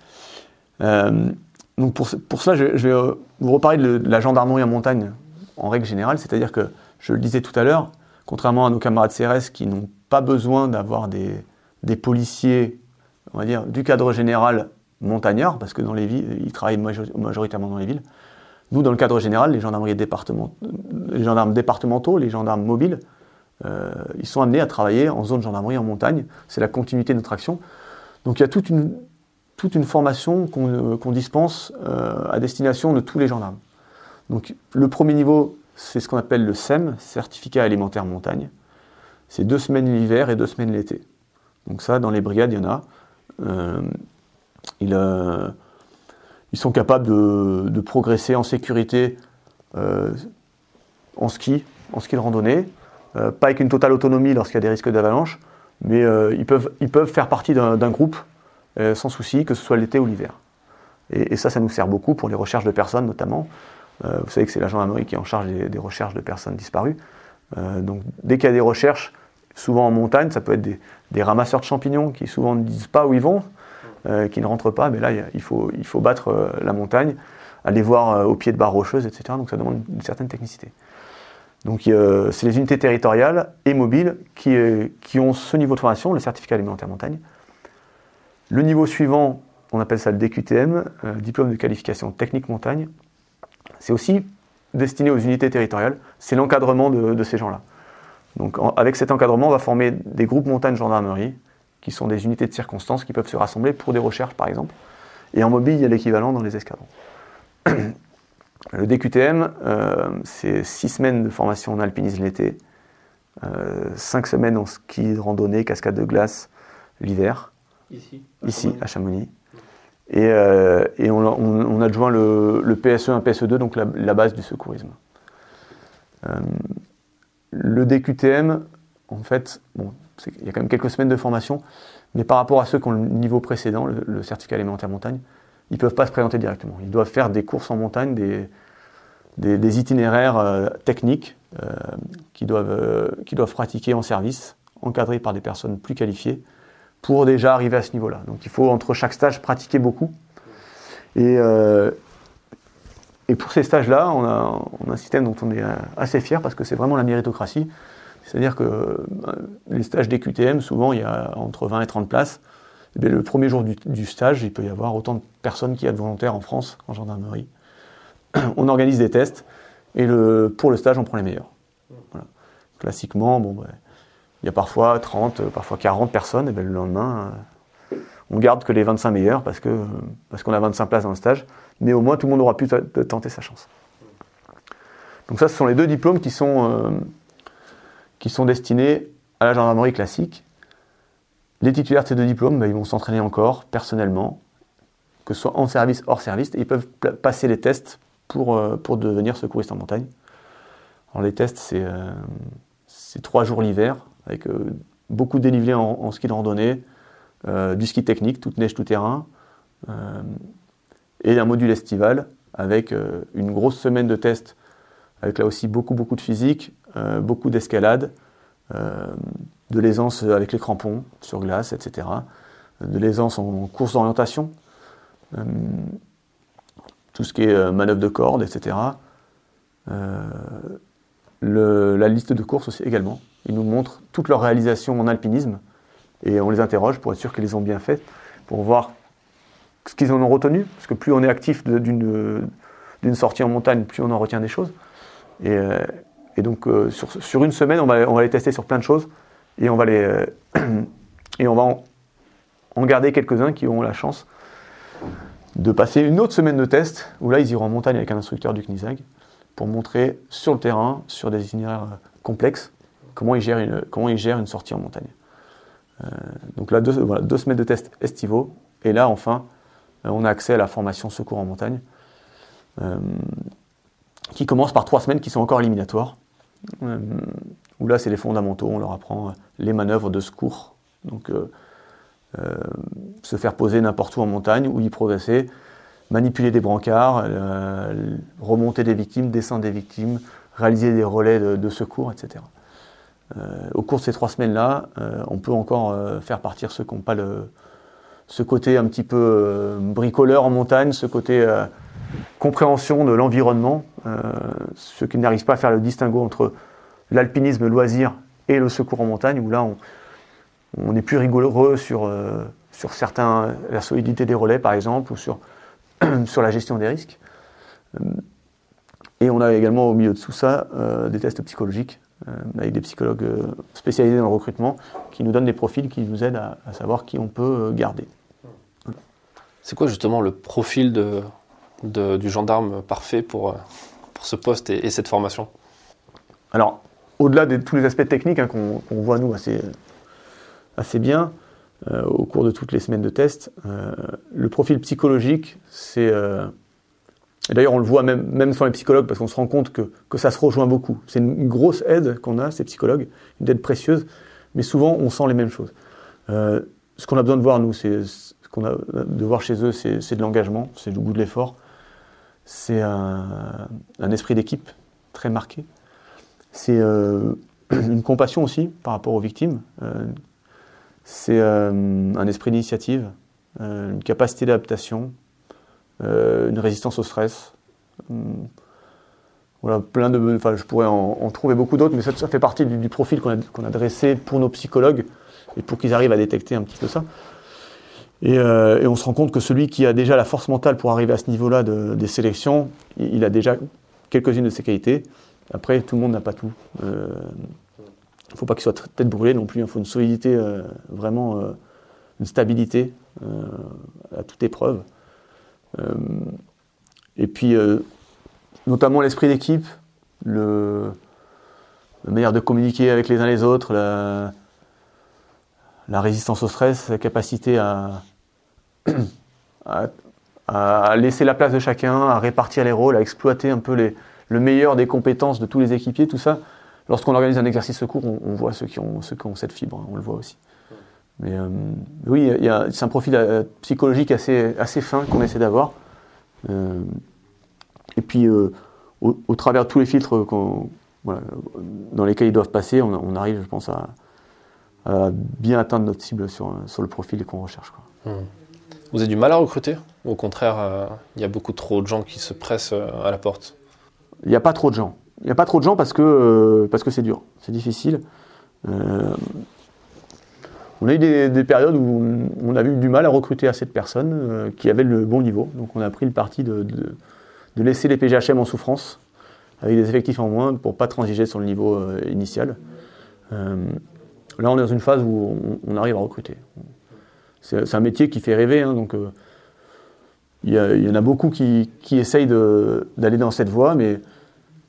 Euh, donc pour cela, je, vais vous reparler de, la gendarmerie en montagne en règle générale. C'est-à-dire que, je le disais tout à l'heure, contrairement à nos camarades CRS qui n'ont pas besoin d'avoir des, des policiers, on va dire, du cadre général montagnard, parce que dans les villes, ils travaillent majoritairement dans les villes. Nous, dans le cadre général, les, les gendarmes départementaux, les gendarmes mobiles, euh, ils sont amenés à travailler en zone gendarmerie en montagne. C'est la continuité de notre action. Donc il y a toute une, toute une formation qu'on euh, dispense euh, à destination de tous les gendarmes. Donc le premier niveau, c'est ce qu'on appelle le SEM, certificat alimentaire montagne. C'est deux semaines l'hiver et deux semaines l'été. Donc ça, dans les brigades, il y en a. il, ils sont capables de, progresser en sécurité euh, en ski, en ski de randonnée, euh, pas avec une totale autonomie lorsqu'il y a des risques d'avalanche, mais euh, ils, peuvent, faire partie d'un groupe sans souci, que ce soit l'été ou l'hiver. Et, ça, ça nous sert beaucoup pour les recherches de personnes notamment. vous savez que c'est la gendarmerie qui est en charge des, recherches de personnes disparues. donc dès qu'il y a des recherches, souvent en montagne, ça peut être des, des, ramasseurs de champignons qui souvent ne disent pas où ils vont, euh, qui ne rentrent pas, mais là, il faut, battre euh, la montagne, aller voir euh, au pied de barres rocheuses, etc. Donc ça demande une certaine technicité. Donc c'est les unités territoriales et mobiles qui, ont ce niveau de formation, le certificat alimentaire montagne. Le niveau suivant, on appelle ça le DQTM, diplôme de qualification technique montagne. C'est aussi destiné aux unités territoriales, c'est l'encadrement de, ces gens-là. Donc avec cet encadrement, on va former des groupes montagne gendarmerie, qui sont des unités de circonstances qui peuvent se rassembler pour des recherches, par exemple. Et en mobile, il y a l'équivalent dans les escadrons. Le DQTM, euh, c'est six semaines de formation en alpinisme l'été, euh, cinq semaines en ski randonnée, cascade de glace l'hiver. Ici Ici, à Chamonix. Et, euh, et on, on, adjoint le, le, PSE 1, PSE2, donc la, la base du secourisme. Le DQTM, en fait, bon, il y a quand même quelques semaines de formation, mais par rapport à ceux qui ont le niveau précédent, le, certificat alimentaire montagne, ils ne peuvent pas se présenter directement. Ils doivent faire des courses en montagne, des, des, itinéraires euh, techniques euh, qu'ils doivent, euh, doivent pratiquer en service, encadrés par des personnes plus qualifiées, pour déjà arriver à ce niveau-là. Donc il faut entre chaque stage pratiquer beaucoup. Et, et pour ces stages-là, on a, un système dont on est assez fier parce que c'est vraiment la méritocratie. C'est-à-dire que euh, les stages DQTM, souvent, il y a entre 20 et 30 places. Eh le premier jour du, stage, il peut y avoir autant de personnes qu'il y a de volontaires en France, en gendarmerie. On organise des tests, et pour le stage, on prend les meilleurs. Classiquement, bon, ben, il y a parfois 30, parfois 40 personnes, et bien le lendemain, euh, on garde que les 25 meilleurs parce qu'on a 25 places dans le stage, mais au moins tout le monde aura pu tenter sa chance. Donc ça, ce sont les deux diplômes qui sont... Euh, qui sont destinés à la gendarmerie classique. Les titulaires de ces deux diplômes, ben, ils vont s'entraîner encore personnellement, que ce soit en service, hors service, et ils peuvent passer les tests pour, pour devenir secouriste en montagne. Alors les tests, c'est trois jours l'hiver, avec beaucoup de dénivelé en, ski de randonnée, du ski technique, toute neige, tout terrain, et un module estival avec une grosse semaine de tests, avec là aussi beaucoup, beaucoup de physique, beaucoup d'escalade, de l'aisance avec les crampons sur glace, etc. De l'aisance en course d'orientation, euh, tout ce qui est euh, manœuvre de corde, etc. Euh, la liste de courses aussi également. Ils nous montrent toutes leurs réalisations en alpinisme et on les interroge pour être sûr qu'ils les ont bien faites, pour voir ce qu'ils en ont retenu, parce que plus on est actif d'une sortie en montagne, plus on en retient des choses. Et, donc sur, une semaine, on va, les tester sur plein de choses et on va les euh, et on va en, garder quelques-uns qui auront la chance de passer une autre semaine de test où là ils iront en montagne avec un instructeur du CNISAG pour montrer sur le terrain, sur des itinéraires euh, complexes, comment ils gèrent une, comment ils gèrent une sortie en montagne. Euh, donc là, deux, semaines de test estivaux, et là, enfin, on a accès à la formation secours en montagne, qui commence par trois semaines qui sont encore éliminatoires où là c'est les fondamentaux, on leur apprend les manœuvres de secours. Donc euh, euh, se faire poser n'importe où en montagne, où y progresser, manipuler des brancards, euh, remonter des victimes, descendre des victimes, réaliser des relais de, secours, etc. au cours de ces trois semaines-là, on peut encore faire partir ceux qui n'ont pas le, ce côté un petit peu bricoleur en montagne, ce côté compréhension de l'environnement, ceux qui n'arrivent pas à faire le distinguo entre l'alpinisme loisir et le secours en montagne, où là on, est plus rigoureux sur, euh, certains, la solidité des relais par exemple, ou sur, sur la gestion des risques. Euh, et on a également au milieu de tout ça euh, des tests psychologiques avec des psychologues spécialisés dans le recrutement qui nous donnent des profils qui nous aident à, savoir qui on peut garder. C'est quoi justement le profil de, du gendarme parfait pour, pour ce poste et, et cette formation? Alors, au-delà de tous les aspects techniques hein, qu'on voit nous assez, assez bien euh, au cours de toutes les semaines de test, euh, le profil psychologique, c'est... Euh, d'ailleurs, on le voit même, sans les psychologues, parce qu'on se rend compte que, que ça se rejoint beaucoup. C'est une, grosse aide qu'on a, ces psychologues, une aide précieuse, mais souvent, on sent les mêmes choses. ce qu'on a besoin de voir, nous, c'est ce qu'on a de voir chez eux, c'est de l'engagement, c'est du goût de l'effort, c'est un, esprit d'équipe très marqué. C'est euh, une compassion aussi par rapport aux victimes. Euh, c'est euh, un esprit d'initiative, une capacité d'adaptation, une résistance au stress. Voilà, plein de, enfin, je pourrais en, trouver beaucoup d'autres, mais ça, fait partie du, profil qu'on a, dressé pour nos psychologues et pour qu'ils arrivent à détecter un petit peu ça. Et, on se rend compte que celui qui a déjà la force mentale pour arriver à ce niveau-là des sélections, il, a déjà quelques-unes de ses qualités. Après, tout le monde n'a pas tout. Il euh, ne faut pas qu'il soit tête brûlée non plus. Il faut une solidité, euh, vraiment euh, une stabilité à toute épreuve. Et puis, notamment l'esprit d'équipe, le, la manière de communiquer avec les uns les autres, la, résistance au stress, la capacité à, laisser la place de chacun, à répartir les rôles, à exploiter un peu le meilleur des compétences de tous les équipiers, tout ça. Lorsqu'on organise un exercice secours, on, voit ceux qui, ont, ceux qui ont cette fibre, hein, on le voit aussi. Mais euh, oui, c'est un profil euh, psychologique assez, assez fin qu'on essaie d'avoir. Euh, et puis, au, travers de tous les filtres dans lesquels ils doivent passer, on, arrive, je pense, à, bien atteindre notre cible sur, sur le profil qu'on recherche. Mmh. Vous avez du mal à recruter? Ou au contraire, il y a beaucoup trop de gens qui se pressent à la porte? Il n'y a pas trop de gens. Il n'y a pas trop de gens parce que parce que c'est dur, c'est difficile. Euh, on a eu des, périodes où on, a eu du mal à recruter assez de personnes euh, qui avaient le bon niveau. Donc on a pris le parti de, laisser les PGHM en souffrance, avec des effectifs en moins, pour pas transiger sur le niveau initial. là on est dans une phase où on, arrive à recruter. C'est un métier qui fait rêver, hein, donc il y, en a beaucoup qui, essayent d'aller dans cette voie, mais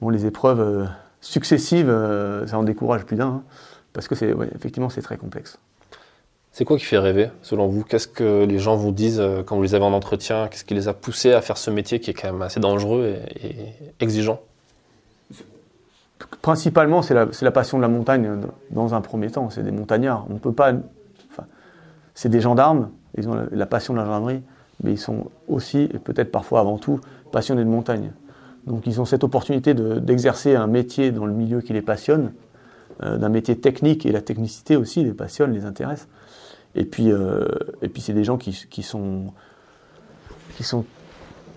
bon, les épreuves euh, successives, euh, ça en décourage plus d'un, hein, parce que effectivement c'est très complexe. C'est quoi qui fait rêver, selon vous? Qu'est-ce que les gens vous disent quand vous les avez en entretien? Qu'est-ce qui les a poussés à faire ce métier qui est quand même assez dangereux et, exigeant? Principalement, c'est la, passion de la montagne dans un premier temps. C'est des montagnards. On peut pas. c'est des gendarmes. Ils ont la, passion de la gendarmerie, mais ils sont aussi, et peut-être parfois avant tout, passionnés de montagne. Donc ils ont cette opportunité d'exercer un métier dans le milieu qui les passionne, euh, d'un métier technique, et la technicité aussi les passionne, les intéresse. Et puis, euh, puis c'est des gens qui, sont, qui sont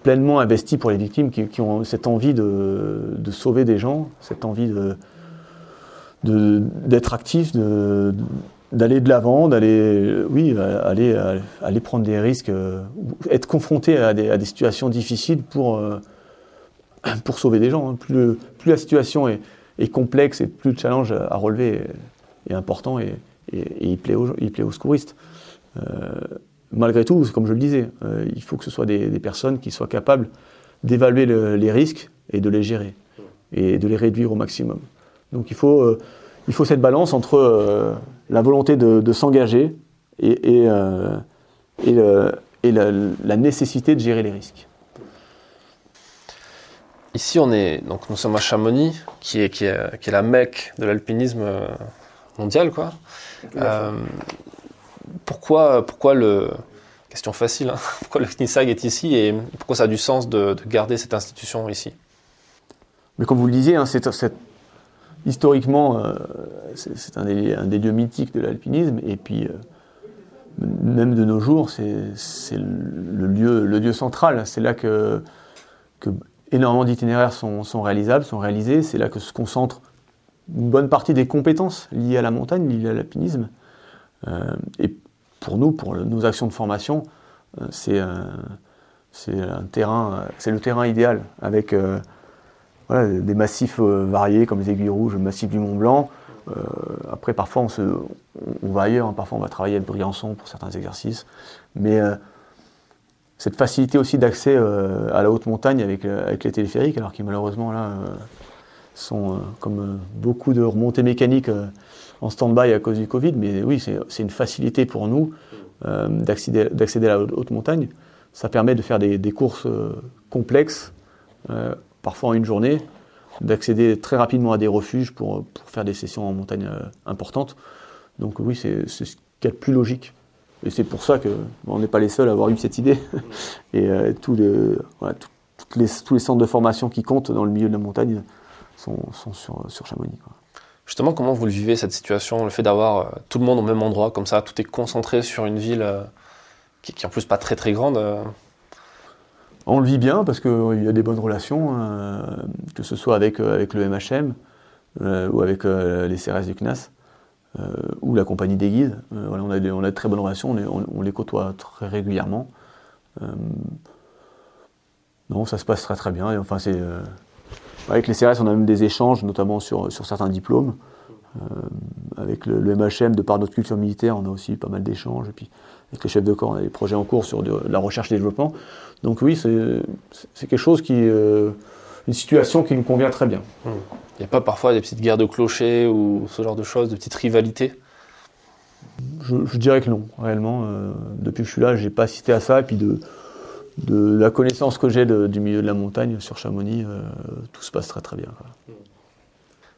pleinement investis pour les victimes, qui, ont cette envie de, sauver des gens, cette envie de, d'être actifs, d'aller de l'avant, d'aller, oui, aller, aller prendre des risques, euh, être confronté à des, à des situations difficiles pour, pour sauver des gens. Hein. Plus, plus, la situation est, complexe et plus le challenge à relever est, important et, il, plaît aux, il plaît aux secouristes. Euh, malgré tout, comme je le disais, euh, il faut que ce soit des, personnes qui soient capables d'évaluer les risques et de les gérer et de les réduire au maximum. Donc il faut, euh, cette balance entre la volonté de, s'engager et, et, la nécessité de gérer les risques. Ici, on est, donc nous sommes à Chamonix, qui est la mecque de l'alpinisme euh, mondial, quoi. Euh, pourquoi, pourquoi le, question facile, hein, pourquoi le CNISAG est ici et pourquoi ça a du sens de, garder cette institution ici? Mais comme vous le disiez, hein, historiquement, euh, c'est, un, des, un, des, lieux mythiques de l'alpinisme et puis même de nos jours, c'est, le, lieu, le lieu central. C'est là que, que énormément d'itinéraires sont, réalisables, sont réalisés. C'est là que se concentre une bonne partie des compétences liées à la montagne, liées à l'alpinisme. Euh, et pour nous, pour nos actions de formation, euh, c'est un terrain, c'est le terrain idéal avec euh, des massifs variés comme les aiguilles rouges, le massif du Mont Blanc. après, parfois, on, se, on, va ailleurs. Hein. parfois, on va travailler à Briançon pour certains exercices. Mais cette facilité aussi d'accès euh, à la haute montagne avec, euh, avec, les téléphériques, alors qui malheureusement là euh, sont comme beaucoup de remontées mécaniques en stand-by à cause du Covid. Mais oui, c'est une facilité pour nous d'accéder à la haute montagne. Ça permet de faire des, des courses complexes, parfois en une journée, d'accéder très rapidement à des refuges pour, pour, faire des sessions en montagne importantes. Donc oui, c'est ce qu'il y a de plus logique. Et c'est pour ça qu'on n'est pas les seuls à avoir eu cette idée. Et euh, tous, les, centres de formation qui comptent dans le milieu de la montagne sont, sur, Chamonix. Justement, comment vous le vivez cette situation Le fait d'avoir euh, tout le monde au même endroit, comme ça, tout est concentré sur une ville euh, qui, qui, en plus pas très très grande On le vit bien parce qu'il y a des bonnes relations, que ce soit avec, avec le MHM ou avec les CRS du CNAS. Euh, ou la compagnie des guides. Euh, on, a on, a de très bonnes relations, on, les côtoie très régulièrement. Euh, non, ça se passe très très bien. Et enfin, c'est, avec les CRS, on a même des échanges, notamment sur, sur certains diplômes. avec le, MHM, de par notre culture militaire, on a aussi pas mal d'échanges. Et puis, avec les chefs de corps, on a des projets en cours sur de, la recherche et développement. Donc oui, c'est, quelque chose qui, une situation qui nous convient très bien. Mmh. Il n'y a pas parfois des petites guerres de clochers ou ce genre de choses, de petites rivalités? Je, dirais que non, réellement. Euh, depuis que je suis là, je n'ai pas assisté à ça. Et puis de, de la connaissance que j'ai du milieu de la montagne sur Chamonix, euh, tout se passe très très bien.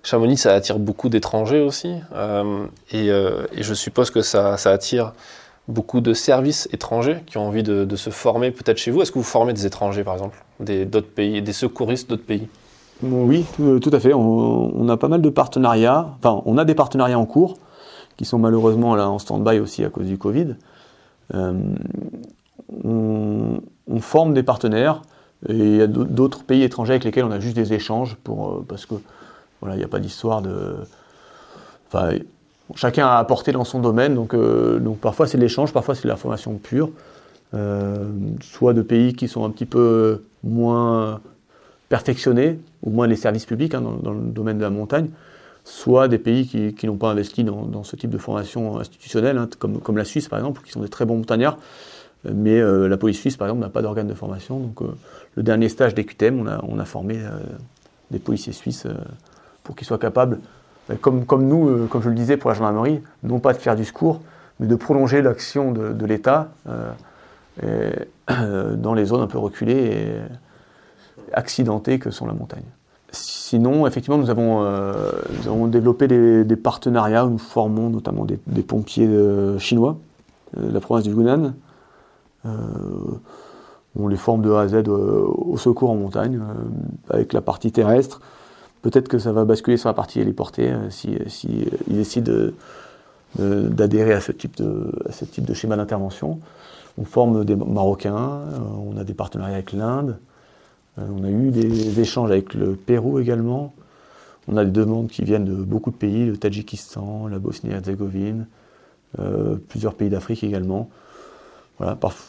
Chamonix, ça attire beaucoup d'étrangers aussi. Euh, et, je suppose que ça, attire beaucoup de services étrangers qui ont envie de, de se former peut-être chez vous. Est-ce que vous formez des étrangers, par exemple, d'autres pays, des secouristes d'autres pays? Oui, tout, à fait. On, a pas mal de partenariats. Enfin, on a des partenariats en cours qui sont malheureusement là en stand-by aussi à cause du Covid. Euh, on, forme des partenaires et il y a d'autres pays étrangers avec lesquels on a juste des échanges euh, parce que voilà, il n'y a pas d'histoire de. Enfin, chacun a apporté dans son domaine, donc, euh, parfois c'est l'échange, parfois c'est la formation pure. soit de pays qui sont un petit peu moins perfectionner, au moins les services publics hein, dans, le domaine de la montagne, soit des pays qui, n'ont pas investi dans, ce type de formation institutionnelle, hein, comme, comme, la Suisse par exemple, qui sont des très bons montagnards, mais euh, la police suisse par exemple n'a pas d'organe de formation. Donc euh, le dernier stage des QTM, on a, formé euh, des policiers suisses pour qu'ils soient capables, comme, comme nous, comme je le disais pour la gendarmerie, non pas de faire du secours, mais de prolonger l'action de, l'État dans les zones un peu reculées et accidentées que sont la montagne. Sinon, effectivement, nous avons, développé des, partenariats où nous formons notamment des, pompiers chinois de la province du Yunnan. On les forme de A à Z au secours en montagne, avec la partie terrestre, Peut-être que ça va basculer sur la partie héliportée euh, si, si euh, ils décident d'adhérer à ce type de, schéma d'intervention. On forme des Marocains, euh, on a des partenariats avec l'Inde, on a eu des échanges avec le Pérou également. On a des demandes qui viennent de beaucoup de pays, le Tadjikistan, la Bosnie-Herzégovine, plusieurs pays d'Afrique également.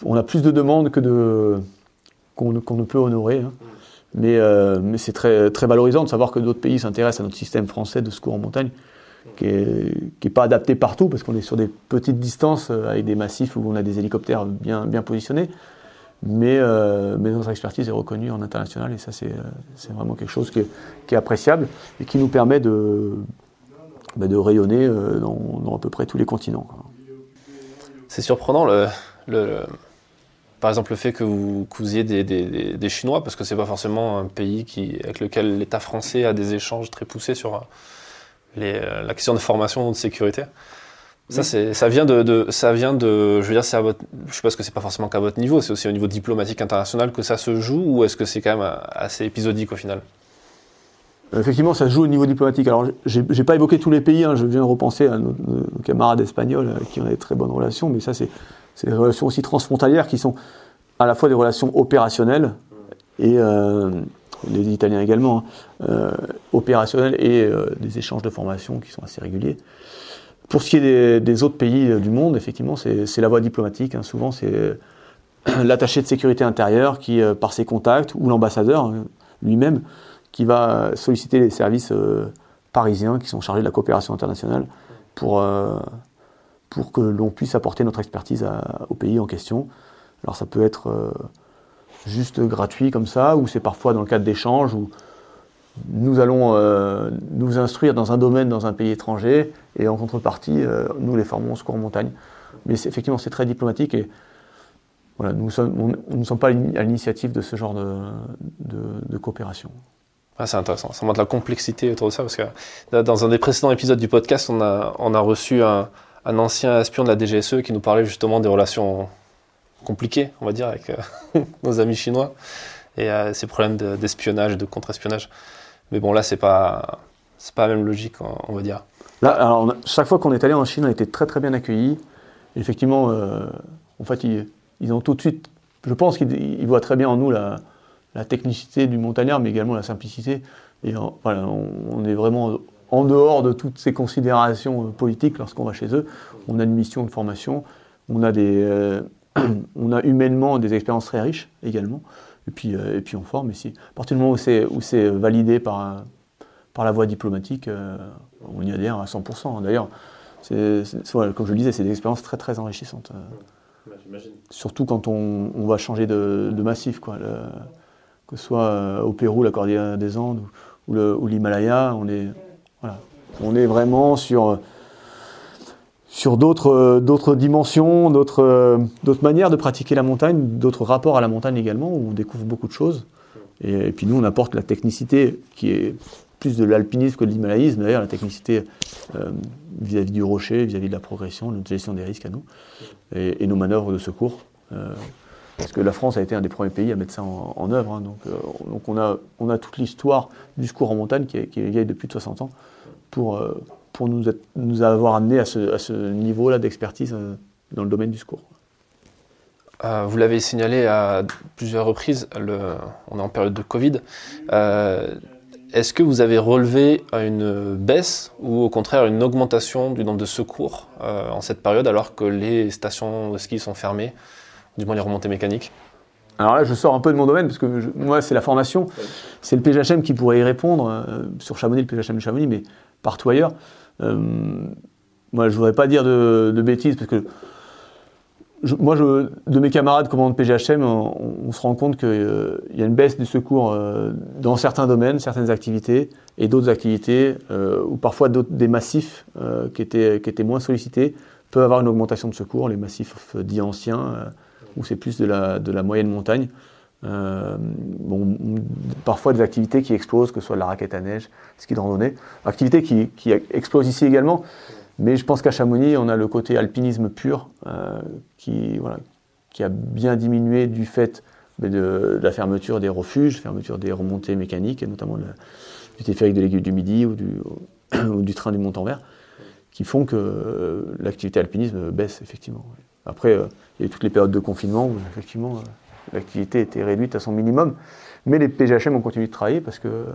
On a plus de demandes que de qu'on ne peut honorer. Hein. Mais, euh, mais c'est très, très valorisant de savoir que d'autres pays s'intéressent à notre système français de secours en montagne, qui n'est pas adapté partout, parce qu'on est sur des petites distances euh, avec des massifs où on a des hélicoptères bien, bien positionnés. Mais, euh, mais, notre expertise est reconnue en international et ça, c'est vraiment quelque chose qui est, qui est, appréciable et qui nous permet de, bah, de rayonner dans, dans, à peu près tous les continents. C'est surprenant le, le par exemple le fait que vous, cousiez des, Chinois, parce que c'est pas forcément un pays qui, avec lequel l'État français a des échanges très poussés sur euh, les, euh, la question de formation ou de sécurité. Ça, c'est, ça vient de, ça vient de, je veux dire, c'est à votre, je suppose que c'est pas forcément qu'à votre niveau, c'est aussi au niveau diplomatique international que ça se joue, ou est-ce que c'est quand même euh, assez épisodique au final? Effectivement, ça se joue au niveau diplomatique. Alors, j'ai, j'ai pas évoqué tous les pays, hein. je viens de repenser à nos, camarades espagnols avec qui on a des très bonnes relations, mais ça, c'est, c'est des relations aussi transfrontalières qui sont à la fois des relations opérationnelles et euh, les Italiens également, hein, euh, opérationnelles et euh, des échanges de formation qui sont assez réguliers. Pour ce qui est des, autres pays du monde, effectivement, c'est la voie diplomatique. Hein. Souvent, c'est l'attaché de sécurité intérieure qui, par ses contacts, ou l'ambassadeur hein, lui-même, qui va solliciter les services parisiens qui sont chargés de la coopération internationale pour pour que l'on puisse apporter notre expertise au pays en question. Alors ça peut être euh, juste gratuit comme ça, ou c'est parfois dans le cadre d'échanges où nous allons euh, nous instruire dans un domaine dans un pays étranger et en contrepartie, euh, nous les formons au secours en montagne. Mais effectivement, c'est très diplomatique et voilà, nous ne sommes pas à l'initiative de ce genre de, coopération. Ah, c'est intéressant, ça montre la complexité autour de ça, parce que dans un des précédents épisodes du podcast, on a, on a reçu un, un ancien espion de la DGSE qui nous parlait justement des relations compliquées, on va dire, avec euh, nos amis chinois et euh, ces problèmes d'espionnage, de, contre-espionnage. Mais bon, là, c'est pas, c'est pas la même logique, on, va dire. Là, alors, chaque fois qu'on est allé en Chine, on a été très très bien accueillis. Effectivement, euh, en fait, ils, ont tout de suite, je pense qu'ils voient très bien en nous la, technicité du montagnard, mais également la simplicité. Et voilà, on, est vraiment en dehors de toutes ces considérations euh, politiques lorsqu'on va chez eux. On a une mission de formation, on a, des, euh, on a humainement des expériences très riches également, et puis, euh, et puis on forme. ici. à partir du moment où c'est validé par, par la voie diplomatique, on y adhère à 100%. D'ailleurs, comme je le disais, c'est des expériences très très enrichissantes. Surtout quand on, on, va changer de, massif, quoi. que ce soit au Pérou, la Cordillère des Andes ou, ou l'Himalaya, on est on est vraiment sur, d'autres, dimensions, d'autres, manières de pratiquer la montagne, d'autres rapports à la montagne également, où on découvre beaucoup de choses. Et, puis nous, on apporte la technicité qui est plus de l'alpinisme que de l'himalayisme, d'ailleurs, la technicité euh, vis-à-vis du rocher, vis-à-vis de la progression, notre gestion des risques à nous, et, nos manœuvres de secours. Euh, parce que la France a été un des premiers pays à mettre ça en, œuvre. Hein. donc, euh, on, a, toute l'histoire du secours en montagne qui est, qui vieille depuis de 60 ans pour, euh, nous, avoir amené à ce, niveau-là d'expertise euh, dans le domaine du secours. Vous l'avez signalé à plusieurs reprises, on est en période de Covid. Est-ce que vous avez relevé une baisse ou au contraire une augmentation du nombre de secours en cette période alors que les stations de ski sont fermées, du moins les remontées mécaniques alors là, je sors un peu de mon domaine parce que moi, c'est la formation. C'est le PGHM qui pourrait y répondre sur Chamonix, le PGHM de Chamonix, mais partout ailleurs. Euh, moi, je voudrais pas dire de, bêtises parce que moi, de mes camarades commandant PGHM, on, se rend compte qu'il euh, y a une baisse du secours euh, dans certains domaines, certaines activités, et d'autres activités, ou parfois des massifs qui, étaient, qui étaient moins sollicités, peut avoir une augmentation de secours, les massifs dits anciens, où c'est plus de la, de moyenne montagne. bon, parfois des activités qui explosent, que ce soit la raquette à neige, ski de randonnée. Activités qui, qui explosent ici également, mais je pense qu'à Chamonix, on a le côté alpinisme pur qui, voilà, qui a bien diminué du fait de, la fermeture des refuges, fermeture des remontées mécaniques, et notamment du téléphérique de l'aiguille du Midi ou du, ou du train du Mont-en-Vert, qui font que euh, l'activité alpinisme baisse effectivement. Après, euh, il y a eu toutes les périodes de confinement où effectivement euh, l'activité était réduite à son minimum, mais les PGHM ont continué de travailler parce que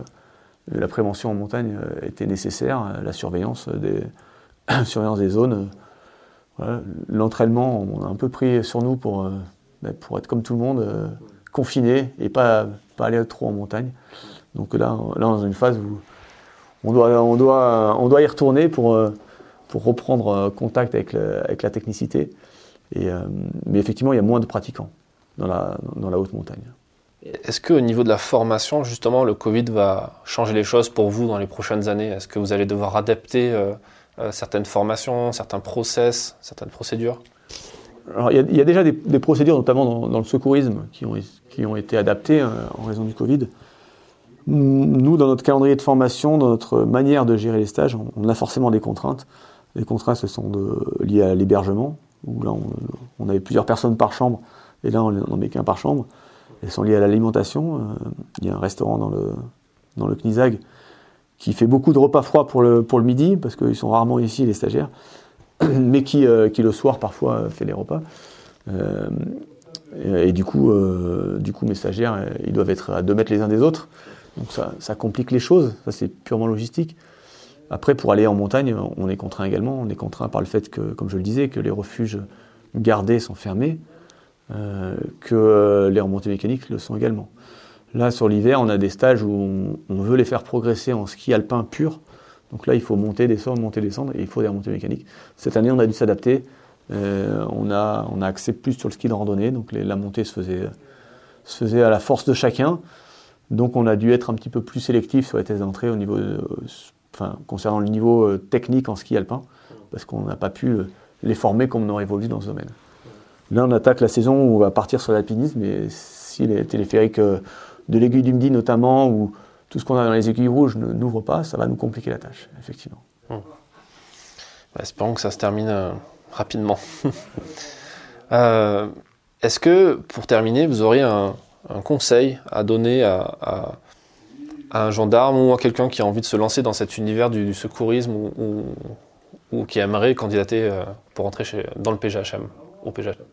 la prévention en montagne était nécessaire, la surveillance des, surveillance des zones. L'entraînement, on a un peu pris sur nous pour, ben, pour être comme tout le monde, confiné et pas, pas aller trop en montagne. Donc là, là, dans une phase où on doit, on doit, on doit y retourner pour, euh, pour reprendre euh, contact avec, avec la technicité. Et, euh, mais effectivement, il y a moins de pratiquants dans la, dans la haute montagne. Est-ce qu'au niveau de la formation, justement, le Covid va changer les choses pour vous dans les prochaines années? Est-ce que vous allez devoir adapter certaines formations, certains process, certaines procédures? Alors, il, y a, déjà des, procédures, notamment dans, dans, le secourisme, qui ont, qui ont été adaptées en raison du Covid. Nous, dans notre calendrier de formation, dans notre manière de gérer les stages, on a forcément des contraintes. Les contraintes, ce sont liées à l'hébergement, où là, on, avait plusieurs personnes par chambre, et là, on n'en met qu'un par chambre. Elles sont liées à l'alimentation. Euh, il y a un restaurant dans le, dans Knizag qui fait beaucoup de repas froids pour le, midi, parce qu'ils sont rarement ici, les stagiaires, mais qui, euh, qui le soir, parfois, fait les repas. Euh, et, du coup, du coup, mes stagiaires, ils doivent être à deux mètres les uns des autres. Donc ça, complique les choses, ça c'est purement logistique. Après, pour aller en montagne, on est contraint également. On est contraint par le fait que, comme je le disais, que les refuges gardés sont fermés, euh, que les remontées mécaniques le sont également. Là, sur l'hiver, on a des stages où on, veut les faire progresser en ski alpin pur. Donc là, il faut monter, descendre, monter, descendre, et il faut des remontées mécaniques. Cette année, on a dû s'adapter. Euh, on, a, on a axé plus sur le ski de randonnée, donc la montée se faisait, se faisait à la force de chacun. Donc on a dû être un petit peu plus sélectif sur les tests d'entrée au niveau, enfin, concernant le niveau euh, technique en ski alpin, parce qu'on n'a pas pu euh, les former comme on aurait voulu dans ce domaine. Là, on attaque la saison où on va partir sur l'alpinisme, et si les téléphériques euh, de l'aiguille du Midi notamment, ou tout ce qu'on a dans les aiguilles rouges n'ouvre pas, ça va nous compliquer la tâche, effectivement. Hum. Espérons que ça se termine rapidement. Est-ce que, pour terminer, vous auriez un conseil à donner à, un gendarme ou à quelqu'un qui a envie de se lancer dans cet univers du, secourisme ou, qui aimerait candidater euh, pour entrer dans le PGHM, au PGHM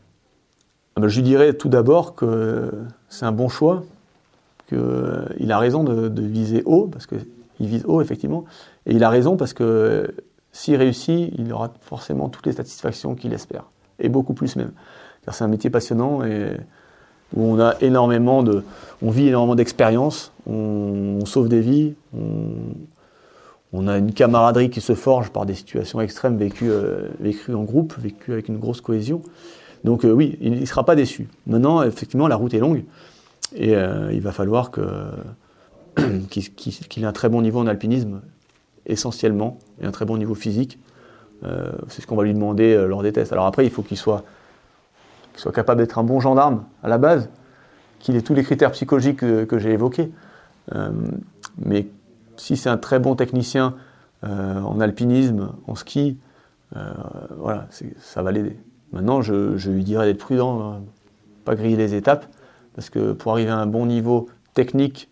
ah ben, Je lui dirais tout d'abord que c'est un bon choix, qu'il a raison de, viser haut, parce qu'il vise haut effectivement, et il a raison parce que s'il réussit, il aura forcément toutes les satisfactions qu'il espère, et beaucoup plus même. C'est un métier passionnant et où on a énormément de, on vit énormément d'expériences, on, sauve des vies, on, a une camaraderie qui se forge par des situations extrêmes vécues, euh, vécues en groupe, vécues avec une grosse cohésion. Donc euh, oui, il ne sera pas déçu. Maintenant, effectivement, la route est longue et euh, il va falloir qu'il, ait un très bon niveau en alpinisme, essentiellement, et un très bon niveau physique. c'est ce qu'on va lui demander lors des tests. Alors après, il faut qu'il soit soit capable d'être un bon gendarme à la base, qu'il ait tous les critères psychologiques que, j'ai évoqués. Euh, mais si c'est un très bon technicien euh, en alpinisme, en ski, euh, voilà, ça va l'aider. Maintenant, je, lui dirais d'être prudent, hein, pas griller les étapes, parce que pour arriver à un bon niveau technique,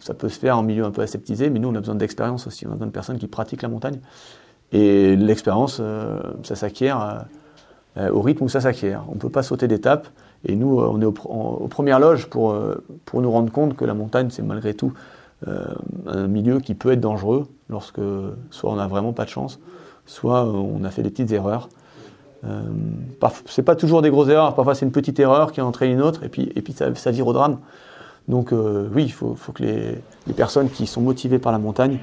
ça peut se faire en milieu un peu aseptisé, mais nous, on a besoin d'expérience aussi. On a besoin de personnes qui pratiquent la montagne. Et l'expérience, ça s'acquiert au rythme où ça s'acquiert. On ne peut pas sauter d'étape. Et nous, euh, on est aux premières loges pour, euh, pour nous rendre compte que la montagne, c'est malgré tout un milieu qui peut être dangereux lorsque soit on n'a vraiment pas de chance, soit on a fait des petites erreurs. Euh, c'est pas toujours des grosses erreurs, parfois c'est une petite erreur qui entraîne une autre, et puis, et puis ça, ça vire au drame. Donc oui, il faut, faut, que les, les, personnes qui sont motivées par la montagne,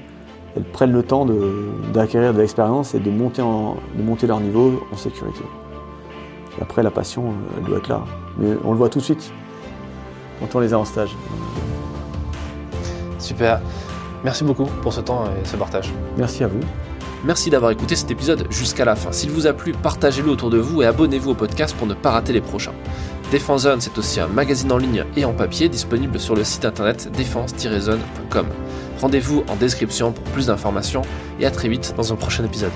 elles prennent le temps d'acquérir de, l'expérience et de monter, de monter leur niveau en sécurité après, la passion, euh, elle doit être là. Mais on le voit tout de suite quand on les a en stage. Super. Merci beaucoup pour ce temps et ce partage. Merci à vous. Merci d'avoir écouté cet épisode jusqu'à la fin. S'il vous a plu, partagez-le autour de vous et abonnez-vous au podcast pour ne pas rater les prochains. Défense Zone, c'est aussi un magazine en ligne et en papier disponible sur le site internet défense-zone.com. Rendez-vous en description pour plus d'informations et à très vite dans un prochain épisode.